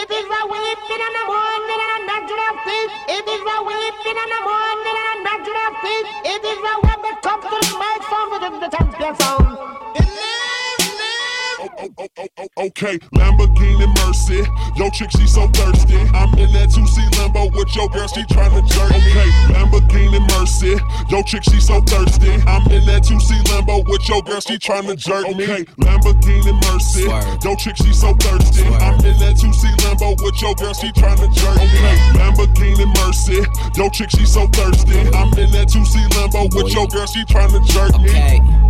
It is a weeping and a mourning and a natural peace. It is a weeping and a mourning and a natural peace. It is a the top to the microphone within the champion sound. Okay, Lamborghini Mercy. Yo, chick, she so thirsty. I'm in that 2C Lambo with your girl, she tryna jerk me. Okay, Lamborghini Mercy. Yo, chick, she so thirsty. I'm in that 2C Lambo with your girl, she tryna jerk me. Okay, Lamborghini Mercy. Yo, chick, she so thirsty. I'm in that 2C Lambo with your girl, she tryna jerk me. Okay, Lamborghini Mercy. Yo, chick, she so thirsty. I'm in that 2C Lambo with your girl, she tryna jerk me. Okay.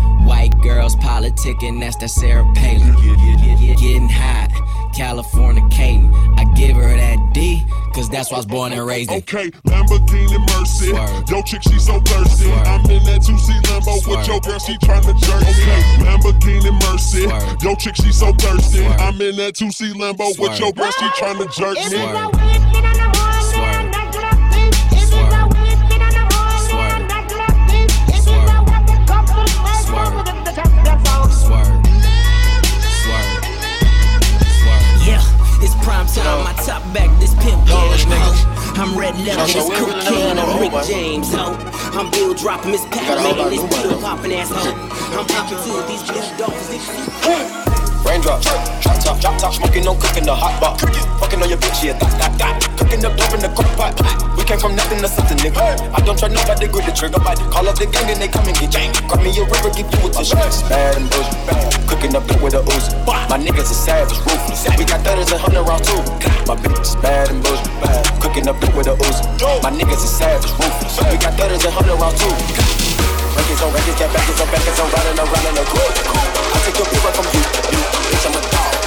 White girls politicking, that's that Sarah Palin. Getting hot, California Caden. I give her that D, cause that's why I was born and raised in. Okay, Lamborghini Mercy. Swerve. Yo, chick, she so thirsty. Swerve. I'm in that 2C Lambo Swerve. with your girl, she tryna jerk. Me. Okay, Lamborghini Mercy. Swerve. Yo, chick, she so thirsty. Swerve. I'm in that 2C Lambo Swerve. with your girl, she tryna jerk me. Time. My top back, this pimp yeah, I'm red leather, this cocaine, I'm Rick James, ho. I'm Bill dropping, Miss Pac-Man, this pill popping ass ho. I'm popping to these blue dogs. Raindrops, drop top, drop top, smoking, no cooking, the hot pot. Fucking on your bitch, yeah, that, that, that. Cooking up dope in the cook pot. We came from nothing to something, nigga. I don't try nobody, grip the trigger, body. Call up the gang and they come and get jank. Grab me a river, give you a tissue. Bad and bullshit, bad. Cooking up dope with a ooze. My niggas are savage, ruthless. We got thudders and hundred rounds too. My bitch is bad and bullshit, bad. Cooking up dope with a ooze. My niggas are savage, ruthless. We got thudders and hundred rounds too. Records on records, get back, on back, I'm riding around in a coupe. I take your paper from you, you, bitch, I'm a dog.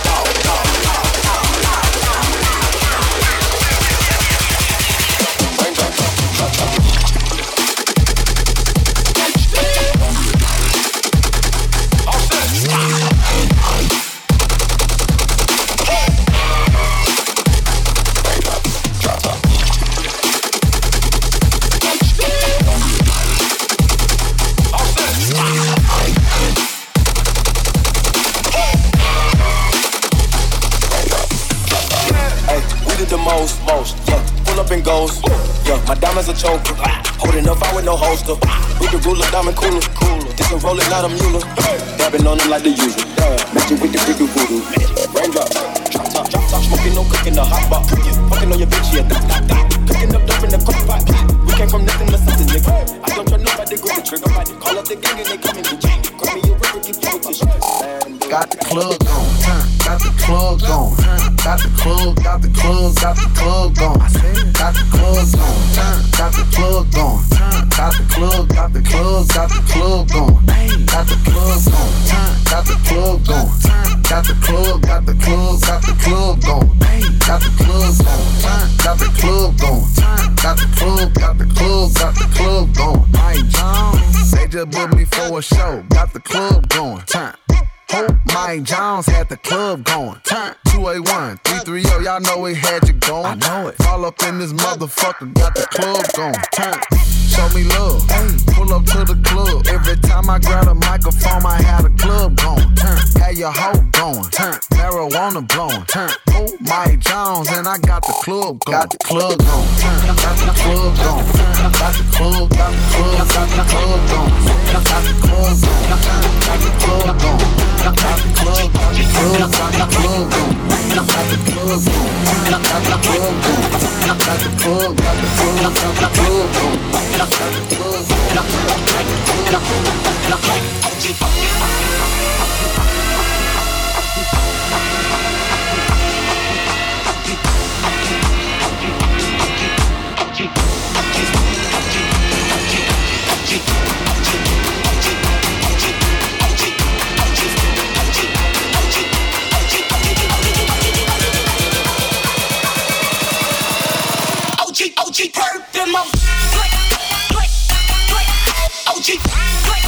Play,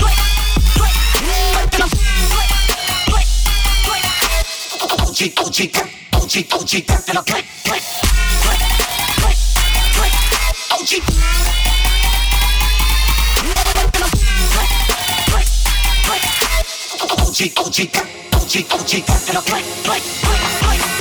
play, play. Perp in my play, play, play. OG, OG, perp, OG, OG perp in my play, play, play, play, play. OG. perp in my play, play, play. OG, OG, perp, OG, OG perp in my play, play, play, play, play, play,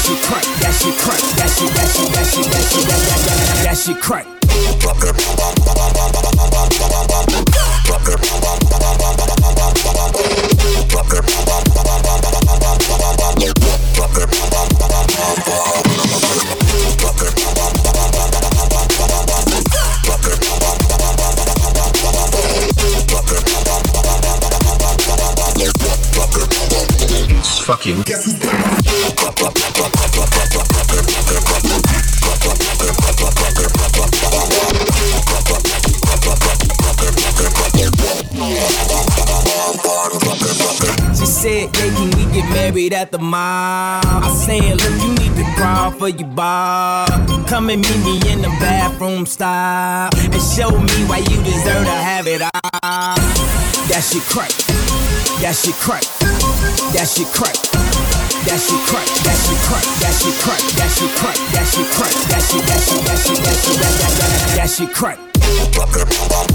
shit crack. That shit crack. That shit. That shit. That shit. That shit. That that that that shit crack. Fucking. She said, yeah, can we get married at the mall? I said, look, you need to crawl for your bar. Come and meet me in the bathroom style. And show me why you deserve to have it all. That shit crack. That shit crack. That shit crack. That shit crack. That shit crack. That shit crack. That shit crack. That shit crack. That shit. That shit. That shit. That shit. That that that shit crack.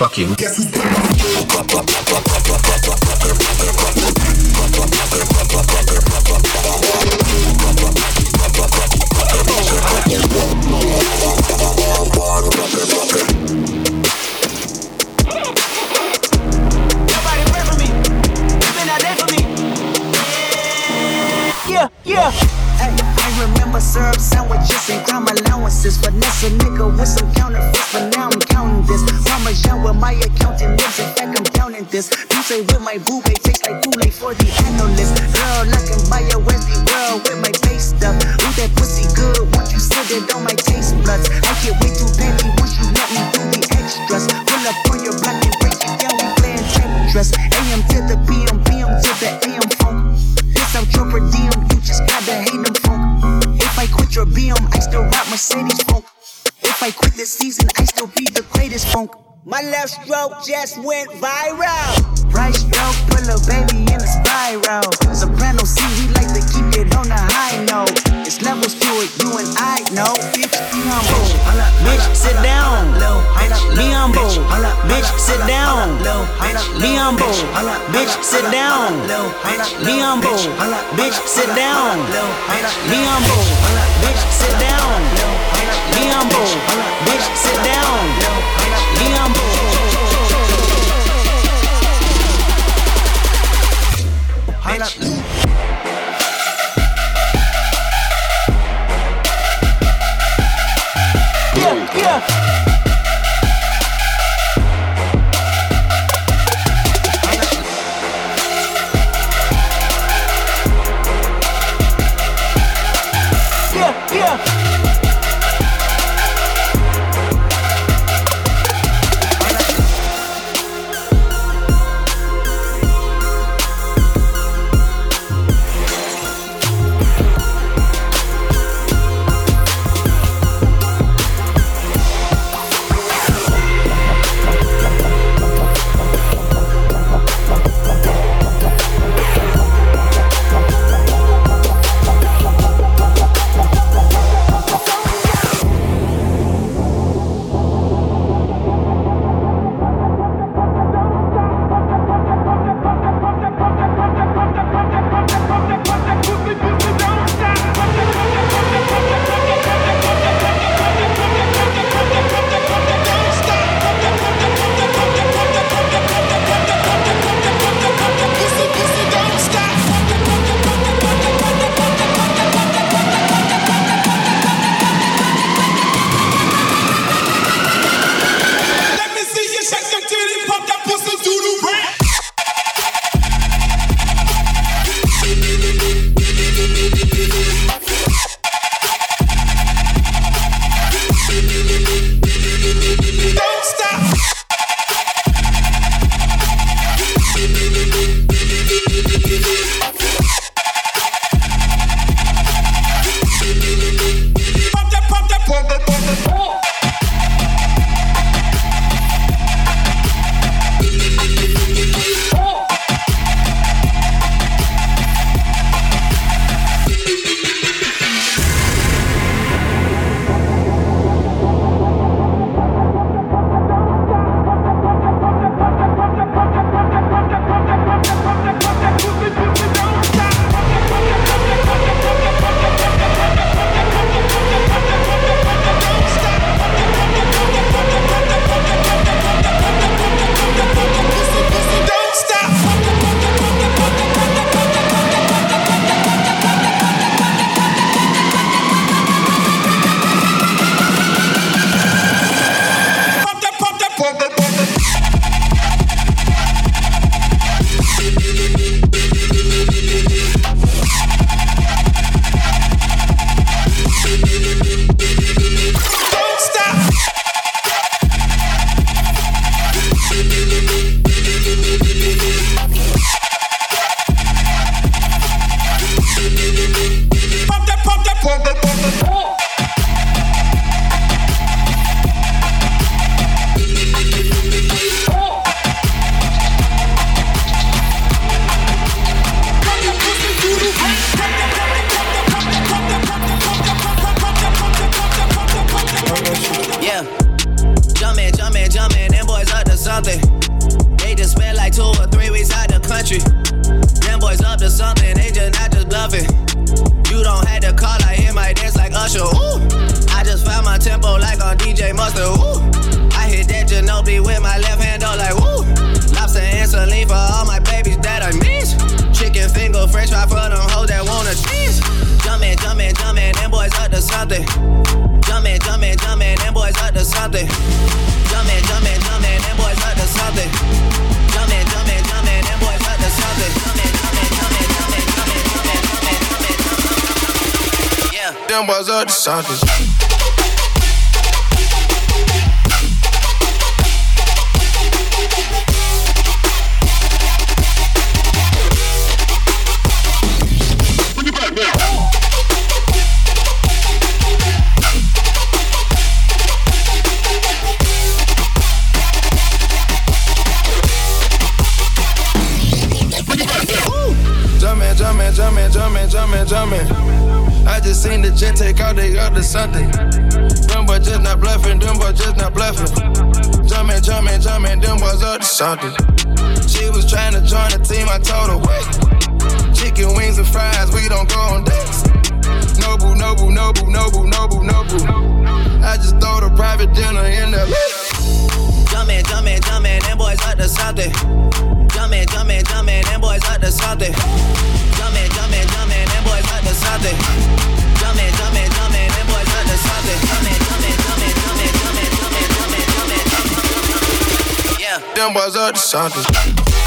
fuck you. Bitch, sit down. Leombo. Bitch, sit down. Leombo. Bitch, sit down. Leombo. Bitch, sit down. Leombo. Bitch, sit down. Leombo. Bitch. To something. She was trying to join the team, I told her, wait. Chicken wings and fries, we don't go on dates. No boo, no boo, no boo, no boo, no boo, no boo. I just throw the private dinner in the Jumping, jumping, jumping, them boys up to something. Jumping, jumping, jumping, them boys up to something. Jumping, jumping, jumping, them boys up to something. Jumping, jumping, jumping, them boys up to something. Jumping, jumping, Them boys up to something.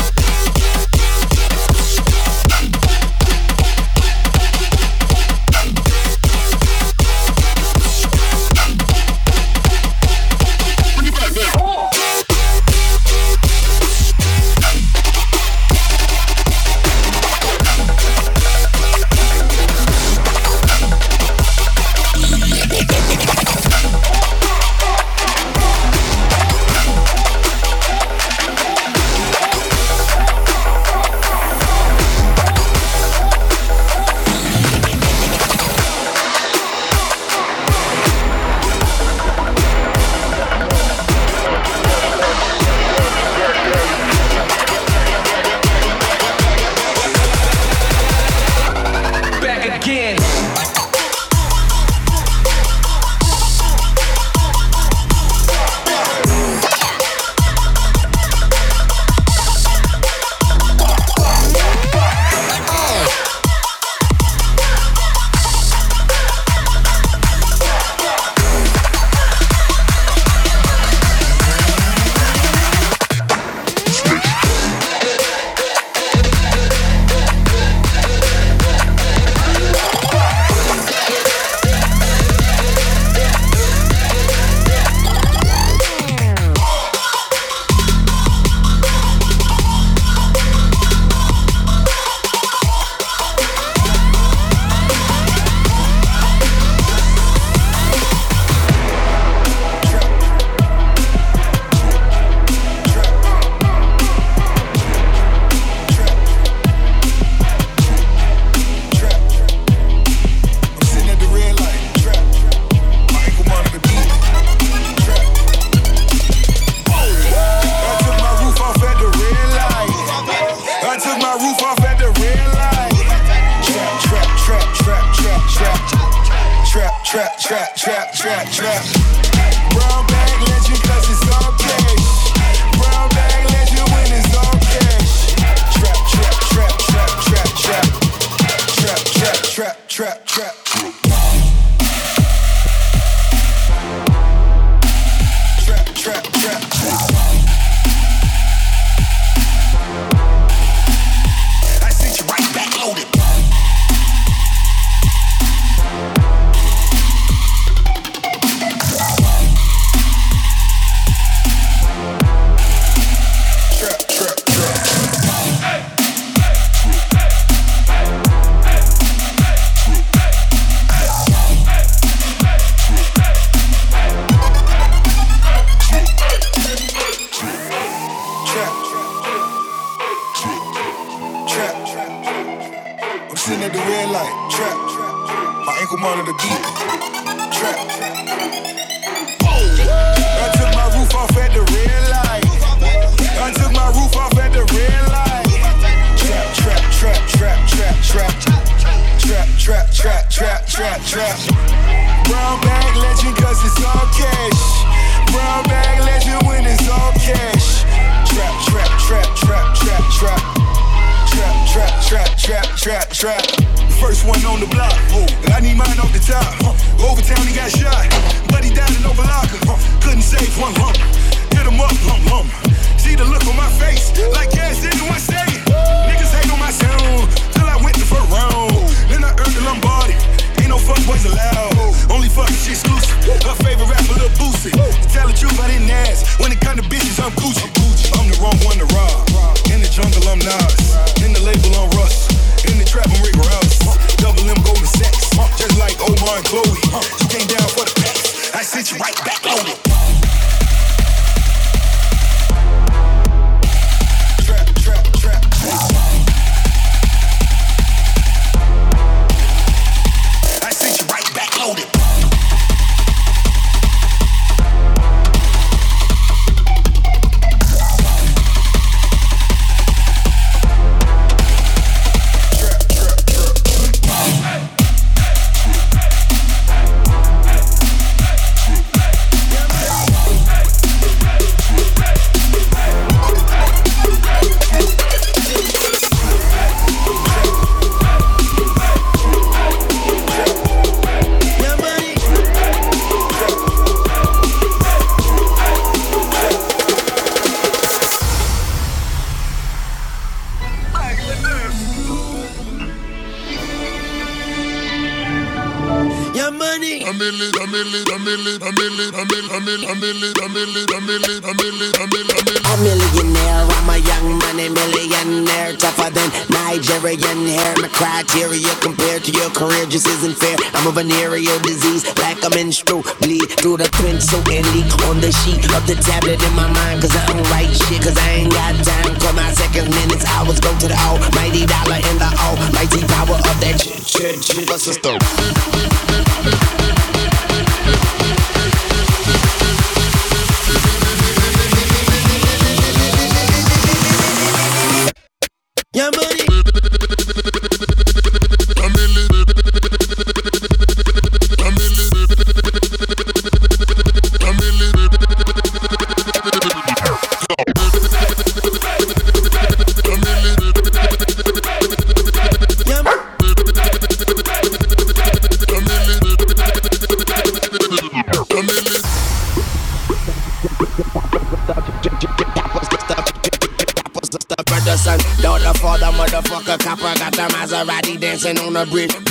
trap, trap, trap, trap, trap. Brown bag legend, cause it's all cash. Brown bag legend when it's all cash. Trap, trap, trap, trap, trap, trap. Trap, trap, trap, trap, trap.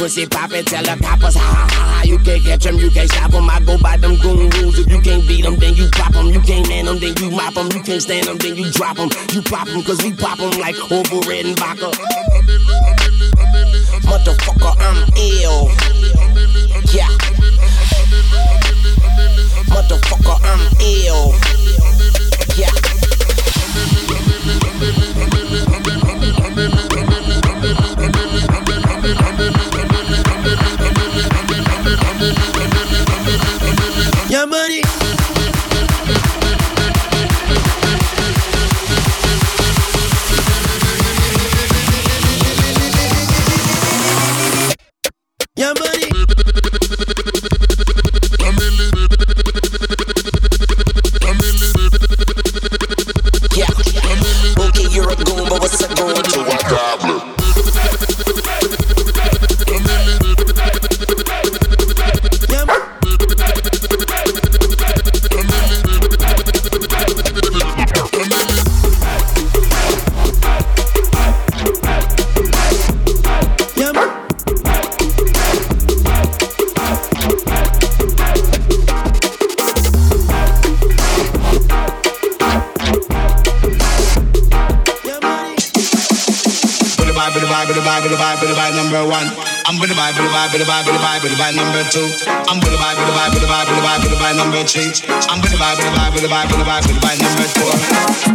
Pussy poppin', tell the coppers, ha ha ha ha. You can't catch 'em, you can't stop 'em. I go by them goon rules. If you can't beat 'em, then you pop 'em. You can't man 'em, then you mop 'em. You can't stand 'em, then you drop 'em. You pop 'em, cause we pop 'em like over red and vodka. Vibe, with vibe, with vibe, with vibe, with vibe number two. I'm with vibe, with vibe, with vibe, with vibe, with vibe number three. I'm with vibe, with vibe, with vibe, with vibe, with vibe number four.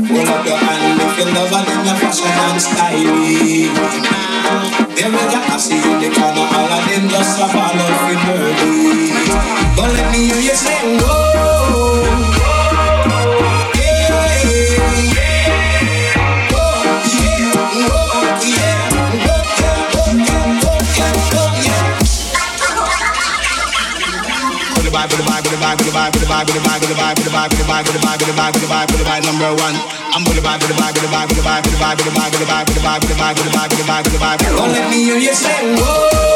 Roll up your hand if you love and your fashion and styling. Them with your assy in the corner, all of them just a out for dirty. But let me hear you say whoa. Vibe, with the vibe, with the vibe, with the vibe, with the vibe, with the vibe, with the vibe, with the vibe, with the vibe, with the vibe, with the vibe, number one. I'm with the vibe, with the vibe, with the vibe, with the vibe, with the vibe, with the vibe, with the vibe, with the vibe, with the vibe, with the vibe, with the vibe, with the vibe. But let me hear you say whoa.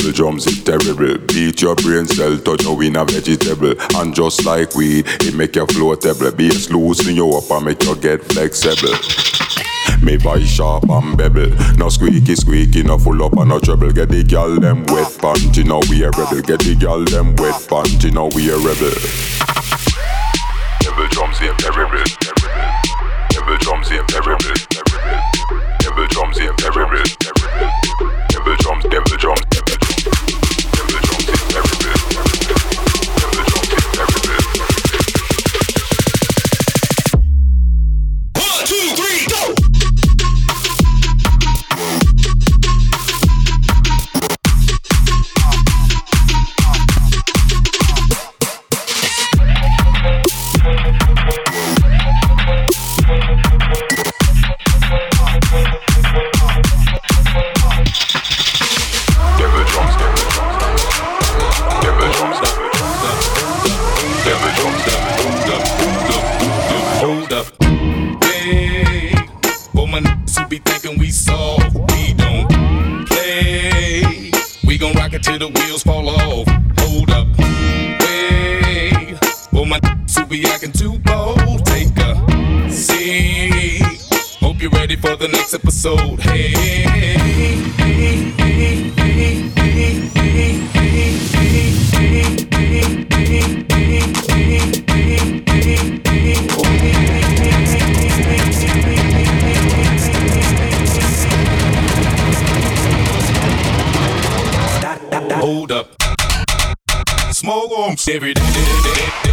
Devil drums is terrible. Beat your brain cell, touch no in a vegetable. And just like weed, it make you floatable. Bass loosen you up and make you get flexible. Me voice sharp and bevel. No squeaky squeaky, no full up and no trouble. Get the gal them wet panty, now we a rebel. Get the gal them wet panty, now we a rebel. Devil drums is terrible. Devil drums is terrible. Devil drums is terrible. Devil drums, devil drums, the wheels fall off. Hold up. Hey, for my who be acting too bold, take a seat. Hope you're ready for the next episode. Hey, every day.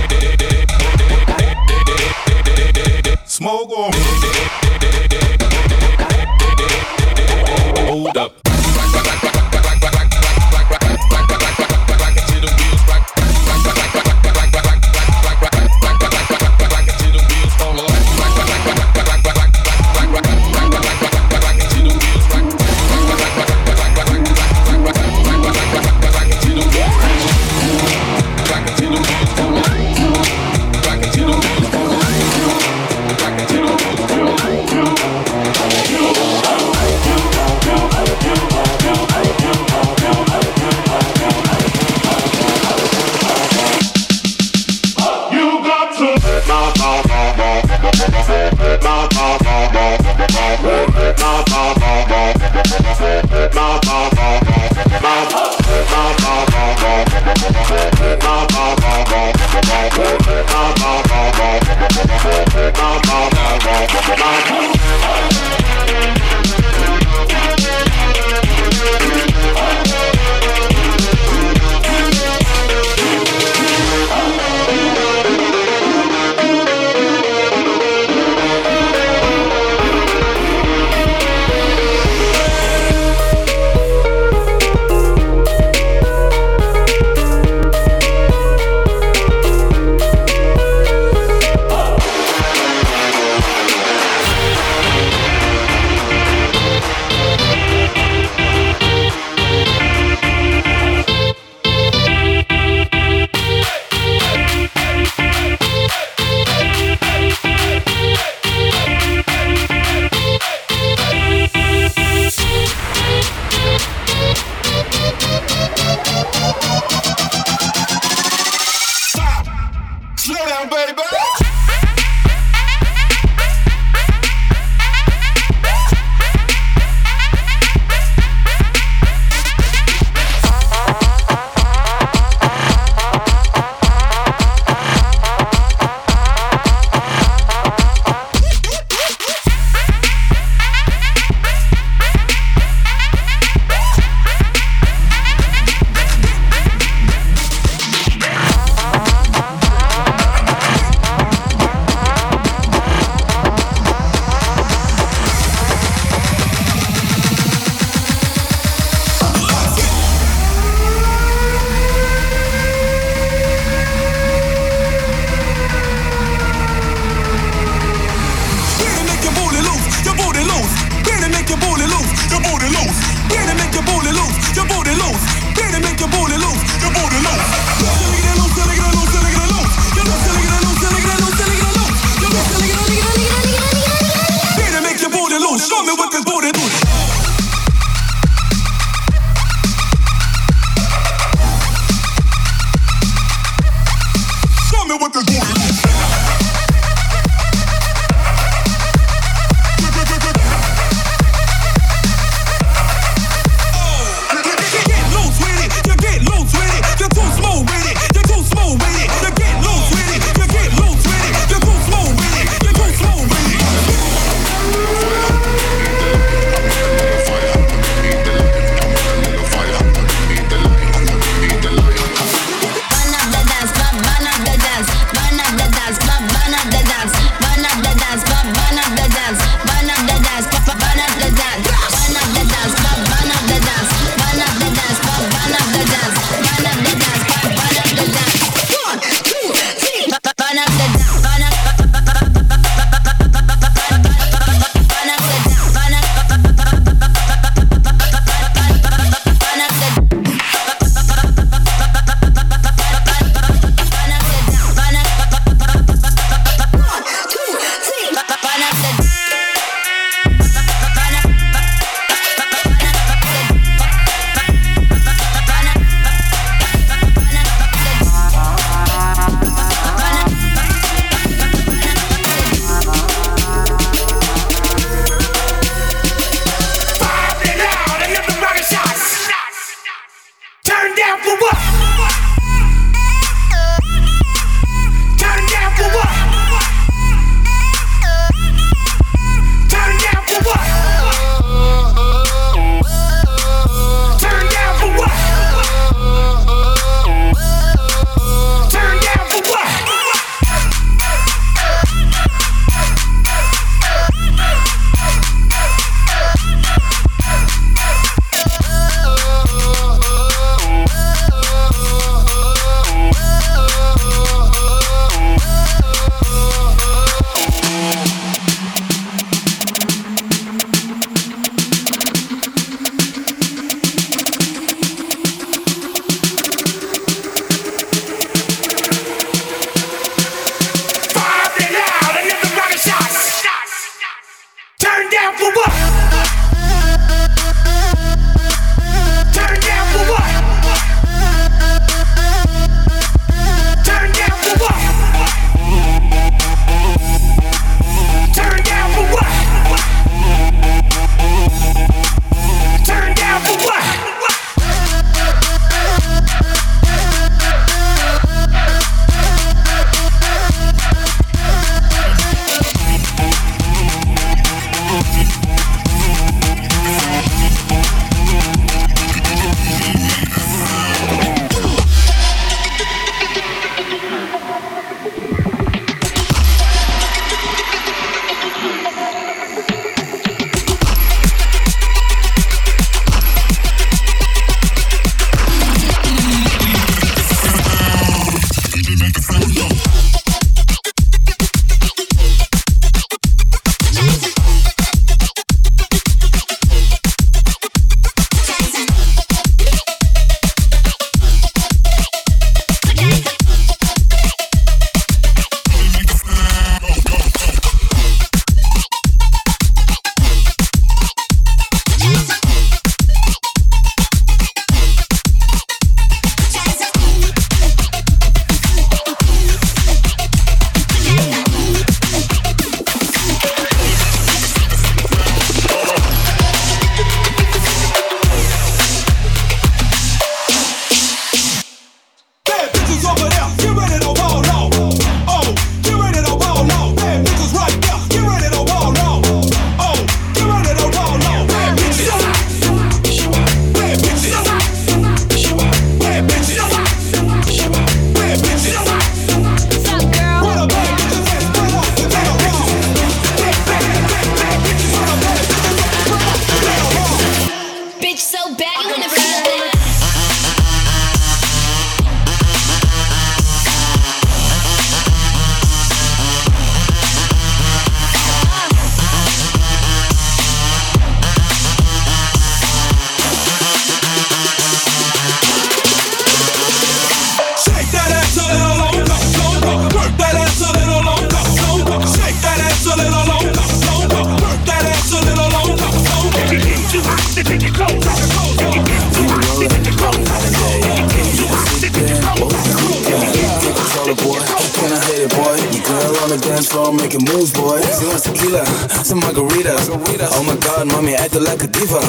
Some margaritas. Oh my god, mommy acting like a diva.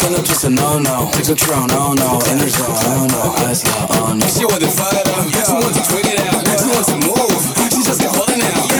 Can I just a no no? Take control, no no. In the zone, no no. Eyes go on. She want the fire, she wants to twig it out. She wants to move. She just got holding out.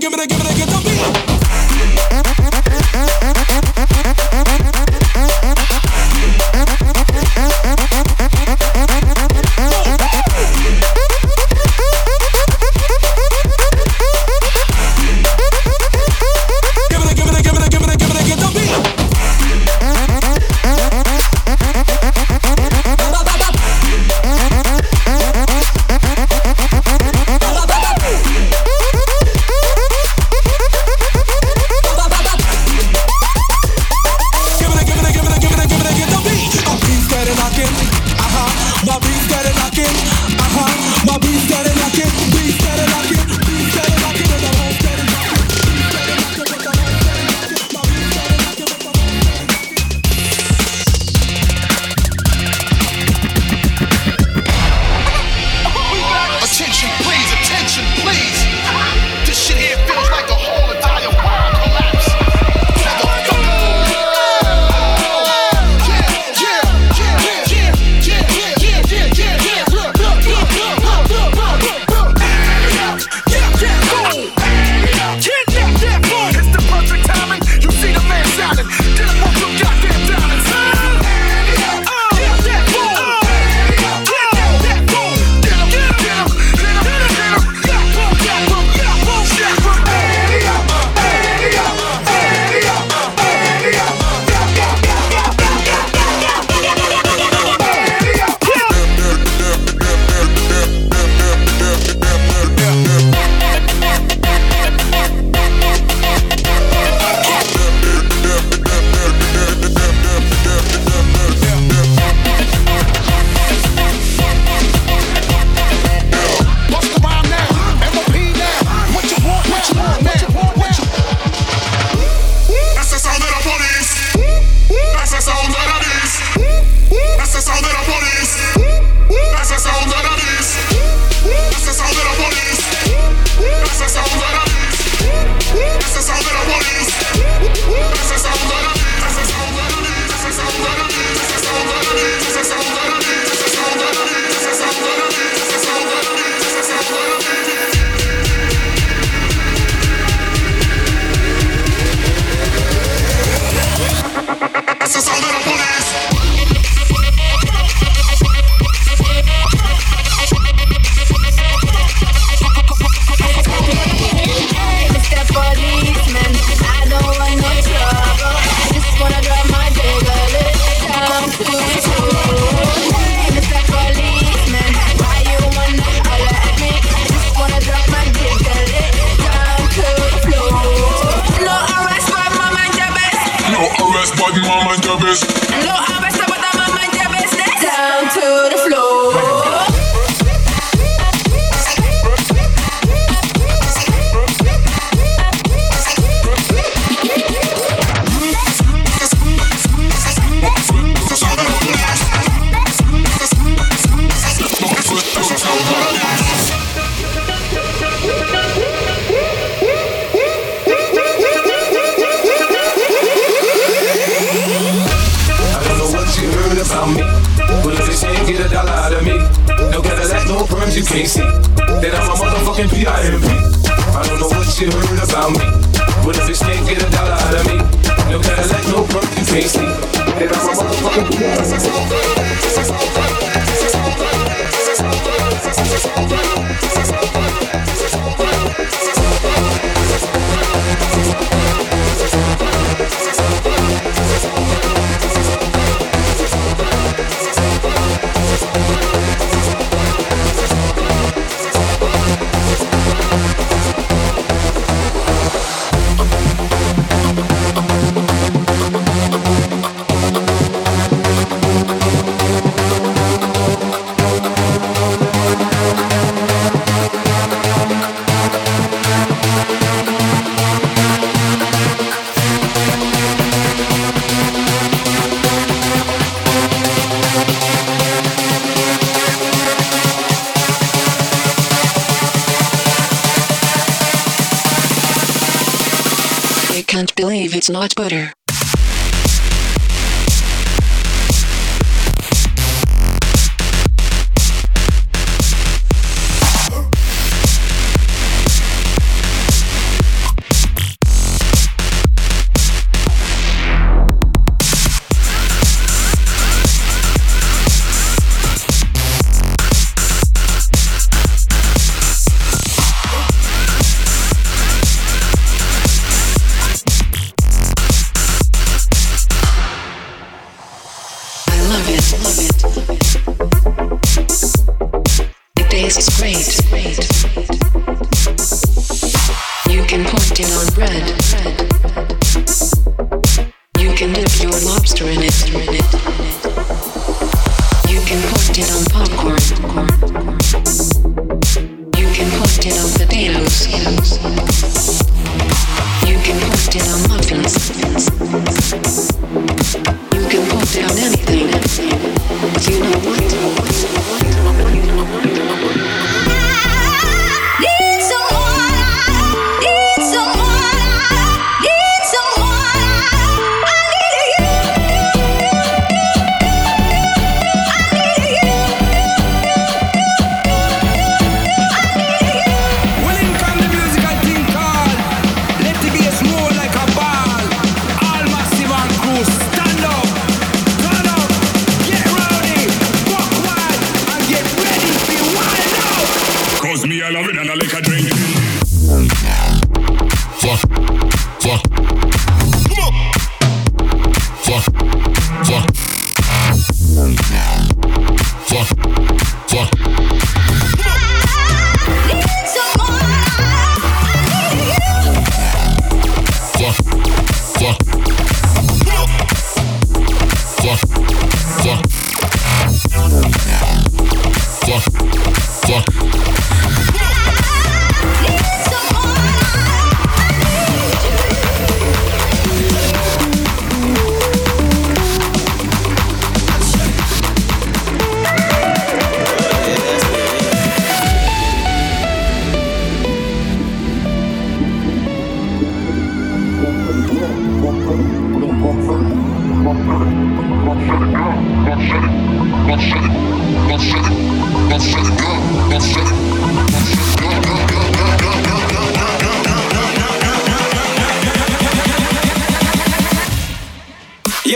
give me that.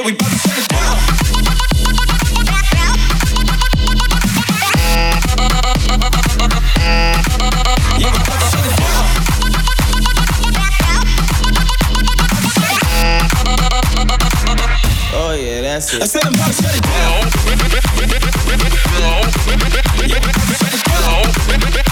we bout to oh, it down. To shut it down. Oh yeah, that's it. Yeah,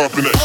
dropping it.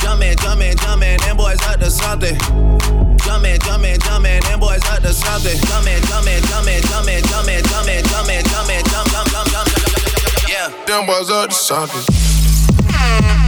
Jumpin', jumpin', jumpin', them boys up to something. Jumpin', jumpin', jumpin', them boys up to something. Jumpin', jumpin', jumpin', jumpin', jumpin', jumpin', jumpin', jumpin', jumpin', jumpin', jumpin'. jump, jump, jump, jump, yeah. Them boys up to something.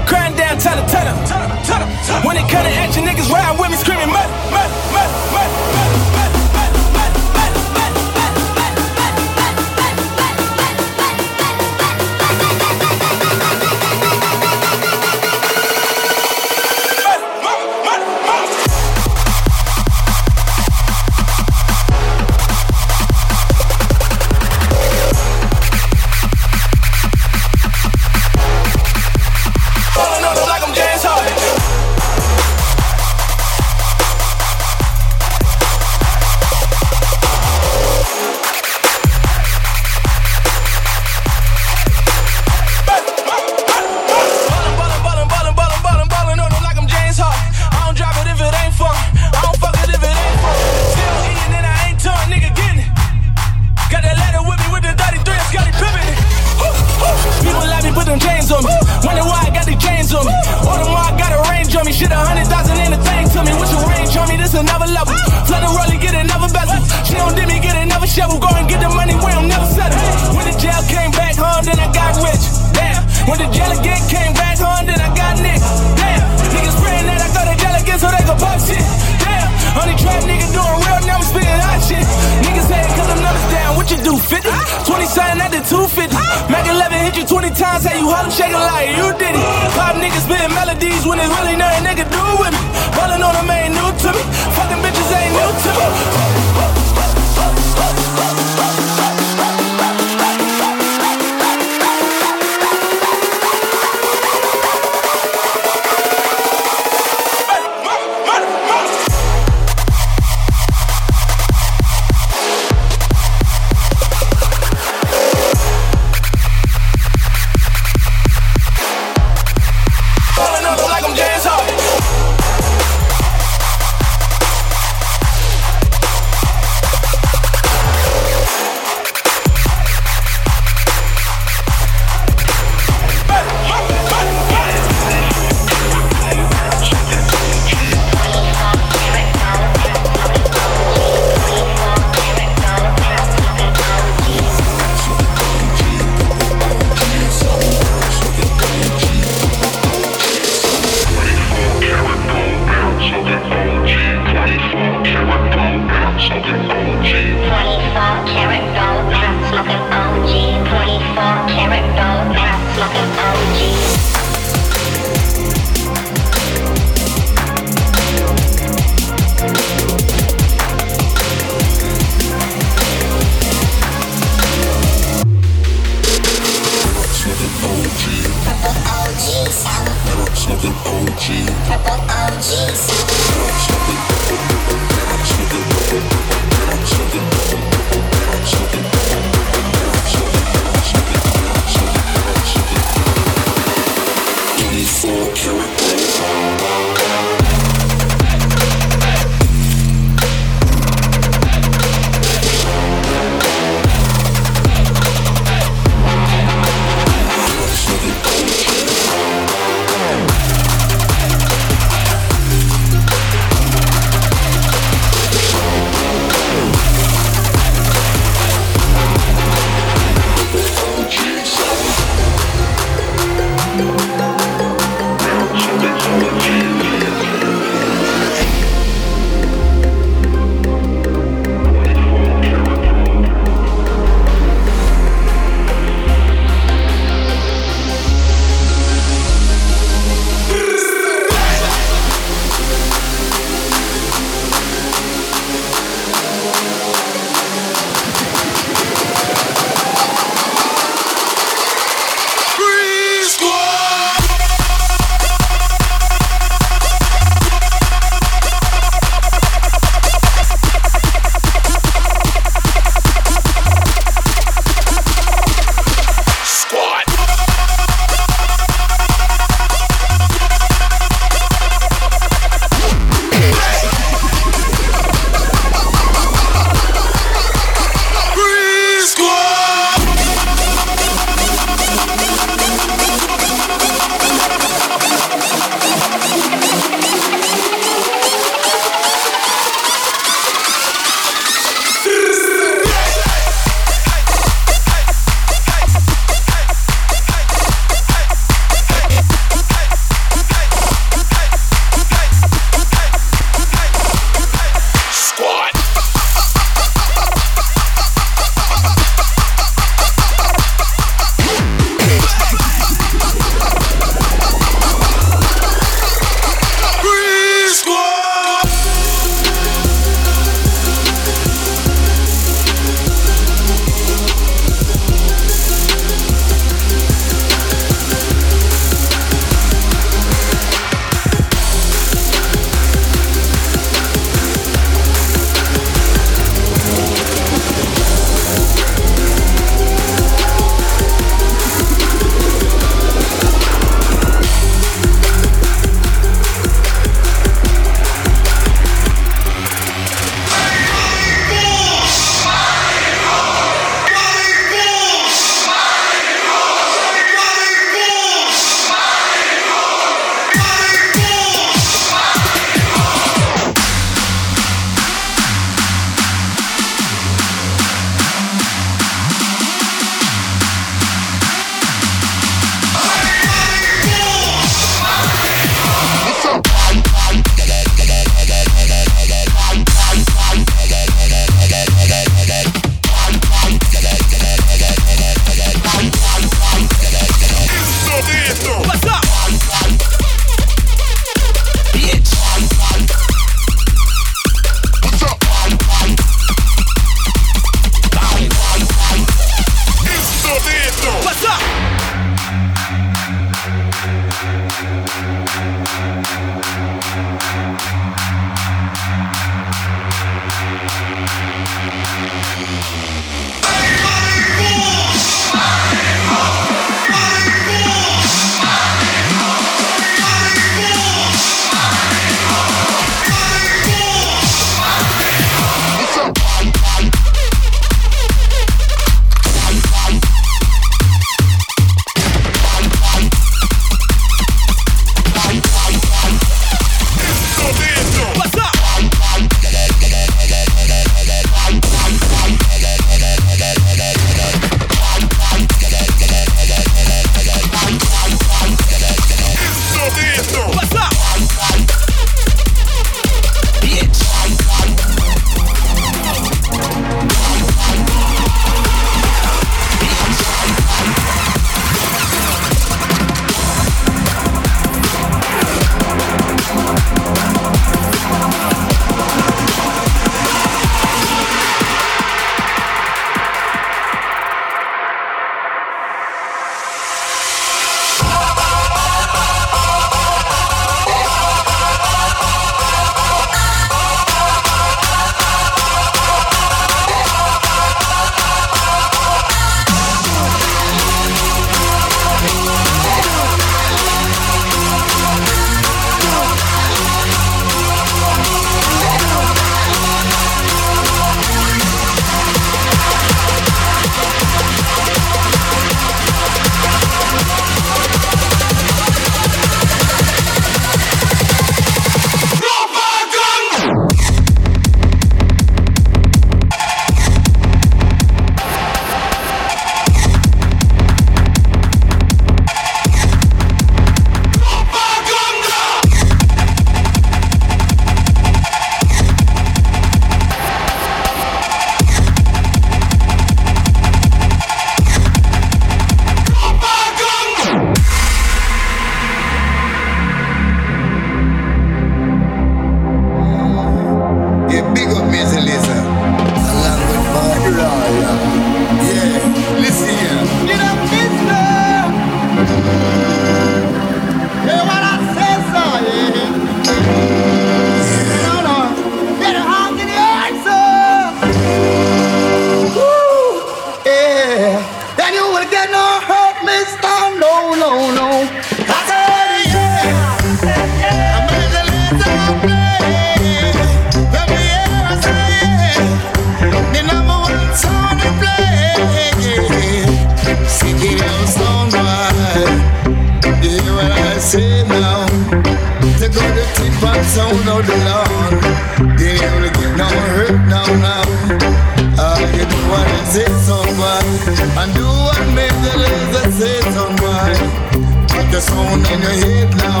If